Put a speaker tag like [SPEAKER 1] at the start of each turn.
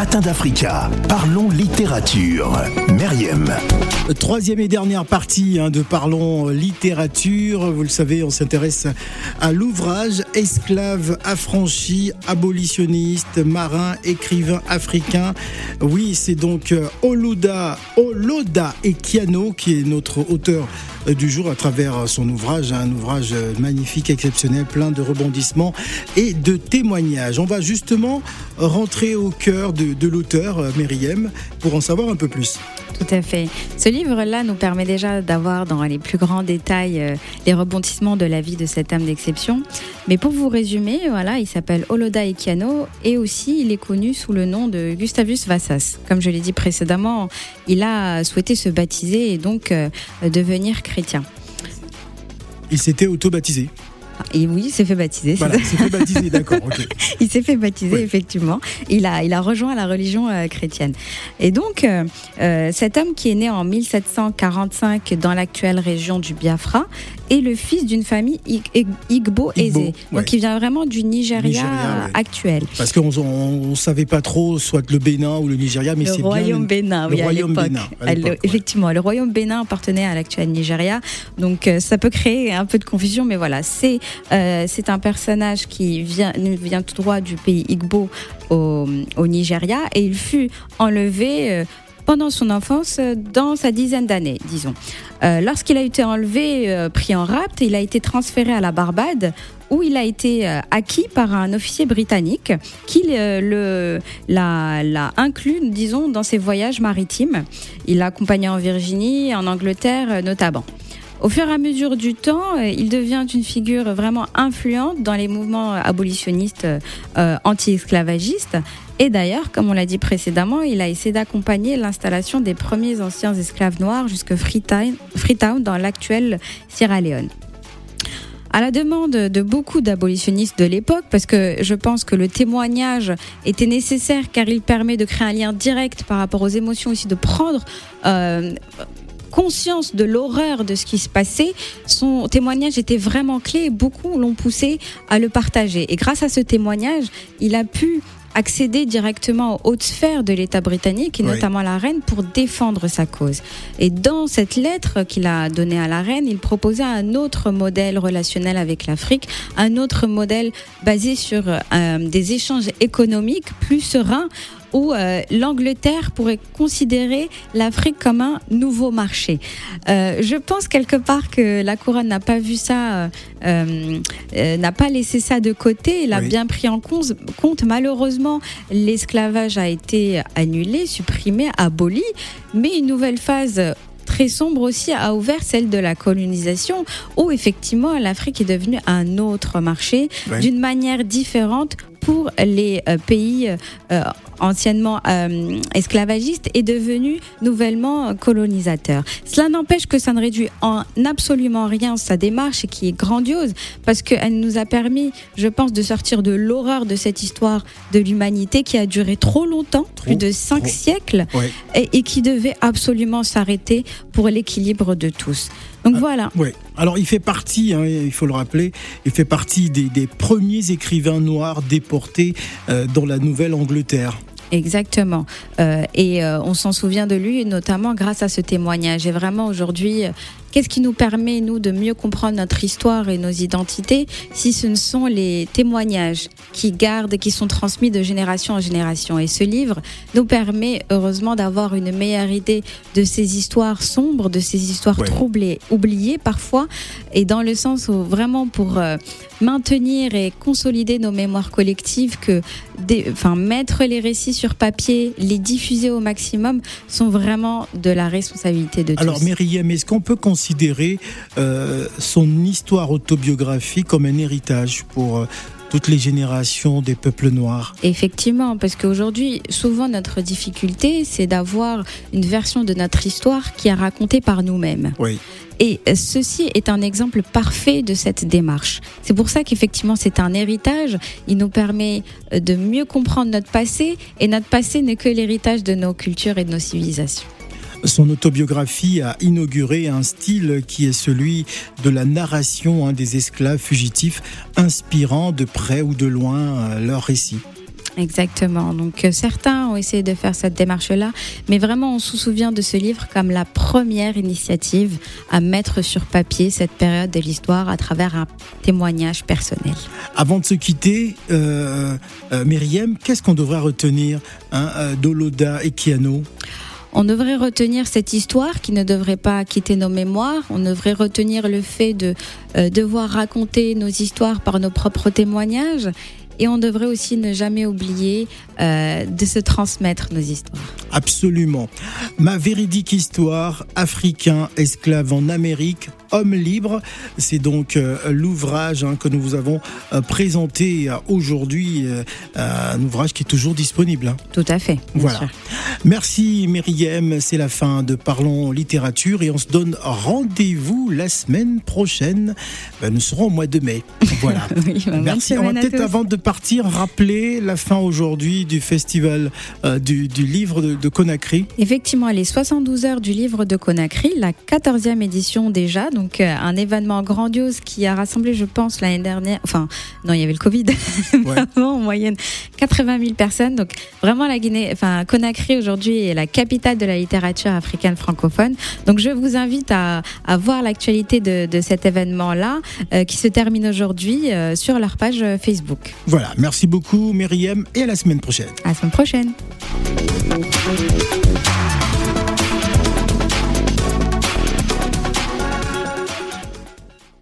[SPEAKER 1] Matin d'Africa. Parlons littérature. Meriem.
[SPEAKER 2] Troisième et dernière partie hein, de Parlons littérature. Vous le savez, on s'intéresse à l'ouvrage Esclave affranchi, abolitionniste, marin, écrivain africain. Oui, c'est donc euh, Oluda, Oloda Ekiano qui est notre auteur euh, du jour à travers son ouvrage, un ouvrage magnifique, exceptionnel, plein de rebondissements et de témoignages. On va justement rentrer au cœur de, de l'auteur, euh, Myriam, pour en savoir un peu plus.
[SPEAKER 3] Tout à fait. Ce livre-là nous permet déjà d'avoir dans les plus grands détails euh, les rebondissements de la vie de cette âme d'exception. Mais pour vous résumer, voilà, il s'appelle Oloda Ekiano et aussi il est connu sous le nom de Gustavus Vassas. Comme je l'ai dit précédemment, il a souhaité se baptiser et donc euh, devenir chrétien.
[SPEAKER 2] Il s'était auto-baptisé.
[SPEAKER 3] Et oui, il s'est fait baptiser.
[SPEAKER 2] Voilà, il s'est fait baptiser, d'accord.
[SPEAKER 3] il s'est fait baptiser,
[SPEAKER 2] Oui.
[SPEAKER 3] effectivement. Il a, il a rejoint la religion euh, chrétienne. Et donc, euh, euh, cet homme qui est né en 1745 dans l'actuelle région du Biafra est le fils d'une famille Ig- Ig- Igbo
[SPEAKER 2] ouais.
[SPEAKER 3] Donc, il vient vraiment du Nigeria,
[SPEAKER 2] Nigeria, ouais.
[SPEAKER 3] actuel.
[SPEAKER 2] Parce qu'on ne savait pas trop, soit le Bénin ou le Nigeria, mais
[SPEAKER 3] le
[SPEAKER 2] c'est
[SPEAKER 3] royaume
[SPEAKER 2] bien.
[SPEAKER 3] Bénin,
[SPEAKER 2] le
[SPEAKER 3] oui,
[SPEAKER 2] royaume. Bénin, à
[SPEAKER 3] À
[SPEAKER 2] l'époque,
[SPEAKER 3] le-
[SPEAKER 2] ouais.
[SPEAKER 3] Effectivement, le royaume Bénin appartenait à l'actuel Nigeria, donc euh, ça peut créer un peu de confusion, mais voilà, c'est euh, c'est un personnage qui vient tout droit du pays Igbo au, Nigeria et il fut enlevé. euh, pendant son enfance, euh, dans sa dizaine d'années, disons. Lorsqu'il a été enlevé, pris en rapt, il a été transféré à la Barbade, où il a été acquis par un officier britannique qui l'a, inclus, disons, dans ses voyages maritimes. Il l'a accompagné en Virginie, en Angleterre notamment. Au fur et à mesure du temps, euh, il devient une figure vraiment influente dans les mouvements abolitionnistes euh, anti-esclavagistes. Et d'ailleurs, comme on l'a dit précédemment, il a essayé d'accompagner l'installation des premiers anciens esclaves noirs jusque Freetown, dans l'actuelle Sierra Leone. À la demande de beaucoup d'abolitionnistes de l'époque, parce que je pense que le témoignage était nécessaire car il permet de créer un lien direct par rapport aux émotions aussi, de prendre euh, conscience de l'horreur de ce qui se passait. Son témoignage était vraiment clé et beaucoup l'ont poussé à le partager. Et grâce à ce témoignage, il a pu accéder directement aux hautes sphères de l'État britannique et
[SPEAKER 2] Oui.
[SPEAKER 3] notamment la reine pour défendre sa cause. Et dans cette lettre qu'il a donnée à la reine, il proposait un autre modèle relationnel avec l'Afrique, un autre modèle basé sur euh, des échanges économiques plus sereins où euh, l'Angleterre pourrait considérer l'Afrique comme un nouveau marché. Euh, je pense quelque part que la couronne n'a pas vu ça, euh, n'a pas laissé ça de côté, elle a
[SPEAKER 2] Oui.
[SPEAKER 3] bien pris en compte. compte. Malheureusement, l'esclavage a été annulé, supprimé, aboli, mais une nouvelle phase très sombre aussi a ouvert celle de la colonisation, où effectivement l'Afrique est devenue un autre marché d'une manière différente pour les euh, pays euh, anciennement euh, esclavagistes et devenus nouvellement colonisateurs. Cela n'empêche que ça ne réduit en absolument rien sa démarche qui est grandiose parce qu'elle nous a permis, je pense, de sortir de l'horreur de cette histoire de l'humanité qui a duré trop longtemps, plus de cinq
[SPEAKER 2] trop.
[SPEAKER 3] siècles,
[SPEAKER 2] Ouais.
[SPEAKER 3] et, et qui devait absolument s'arrêter pour l'équilibre de tous. Donc
[SPEAKER 2] Ah.
[SPEAKER 3] voilà.
[SPEAKER 2] Ouais. Alors il fait partie, hein, il faut le rappeler, il fait partie des, des premiers écrivains noirs déportés euh, dans la Nouvelle-Angleterre.
[SPEAKER 3] Exactement. Euh, et euh, on s'en souvient de lui, notamment grâce à ce témoignage. Et vraiment, aujourd'hui, qu'est-ce qui nous permet, nous, de mieux comprendre notre histoire et nos identités si ce ne sont les témoignages qui gardent, qui sont transmis de génération en génération? Et ce livre nous permet, heureusement, d'avoir une meilleure idée de ces histoires sombres, de ces histoires
[SPEAKER 2] Ouais.
[SPEAKER 3] troublées, oubliées parfois, et dans le sens où vraiment pour euh, maintenir et consolider nos mémoires collectives que des- enfin, mettre les récits sur papier, les diffuser au maximum, sont vraiment de la responsabilité de
[SPEAKER 2] Alors
[SPEAKER 3] tous.
[SPEAKER 2] Myriam, est-ce qu'on peut considérer euh, son histoire autobiographique comme un héritage pour euh, toutes les générations des peuples noirs
[SPEAKER 3] Effectivement, parce qu'aujourd'hui, souvent notre difficulté, c'est d'avoir une version de notre histoire qui est racontée par nous-mêmes.
[SPEAKER 2] Oui.
[SPEAKER 3] Et ceci est un exemple parfait de cette démarche. C'est pour ça qu'effectivement c'est un héritage. Il nous permet euh, de mieux comprendre notre passé et notre passé n'est que l'héritage de nos cultures et de nos civilisations.
[SPEAKER 2] Son autobiographie a inauguré un style qui est celui de la narration hein, des esclaves fugitifs, inspirant de près ou de loin euh, leur récit.
[SPEAKER 3] Exactement. Donc euh, certains ont essayé de faire cette démarche-là, mais vraiment on se souvient de ce livre comme la première initiative à mettre sur papier cette période de l'histoire à travers un témoignage personnel.
[SPEAKER 2] Avant de se quitter, euh, euh, Myriam, qu'est-ce qu'on devrait retenir hein, d'Oloda et Kiano?
[SPEAKER 3] On devrait retenir cette histoire qui ne devrait pas quitter nos mémoires. On devrait retenir le fait de euh, devoir raconter nos histoires par nos propres témoignages. Et on devrait aussi ne jamais oublier euh, de se transmettre nos histoires.
[SPEAKER 2] Absolument. Ma véridique histoire, africain, esclave en Amérique, homme libre. C'est donc euh, l'ouvrage hein, que nous vous avons euh, présenté aujourd'hui, un ouvrage qui est toujours disponible. hein.
[SPEAKER 3] Tout à fait.
[SPEAKER 2] Voilà.
[SPEAKER 3] sûr.
[SPEAKER 2] Merci Myriam, c'est la fin de Parlons littérature et on se donne rendez-vous la semaine prochaine. Ben, nous serons au mois de mai. Voilà.
[SPEAKER 3] Oui,
[SPEAKER 2] Merci. On va peut-être avant de partir rappeler la fin aujourd'hui du festival euh, du, du livre de, de Conakry.
[SPEAKER 3] Effectivement, les 72 heures du livre de Conakry, la 14e édition déjà, donc euh, un événement grandiose qui a rassemblé, je pense, l'année dernière, enfin, non, il y avait le Covid, vraiment en moyenne 80 000 personnes. Donc vraiment, la Guinée, enfin, Conakry aujourd'hui est la capitale de la littérature africaine francophone. Donc je vous invite à, à voir l'actualité de, de cet événement-là euh, qui se termine aujourd'hui sur leur page Facebook.
[SPEAKER 2] Merci beaucoup Myriam et à la semaine prochaine.
[SPEAKER 3] À la semaine prochaine.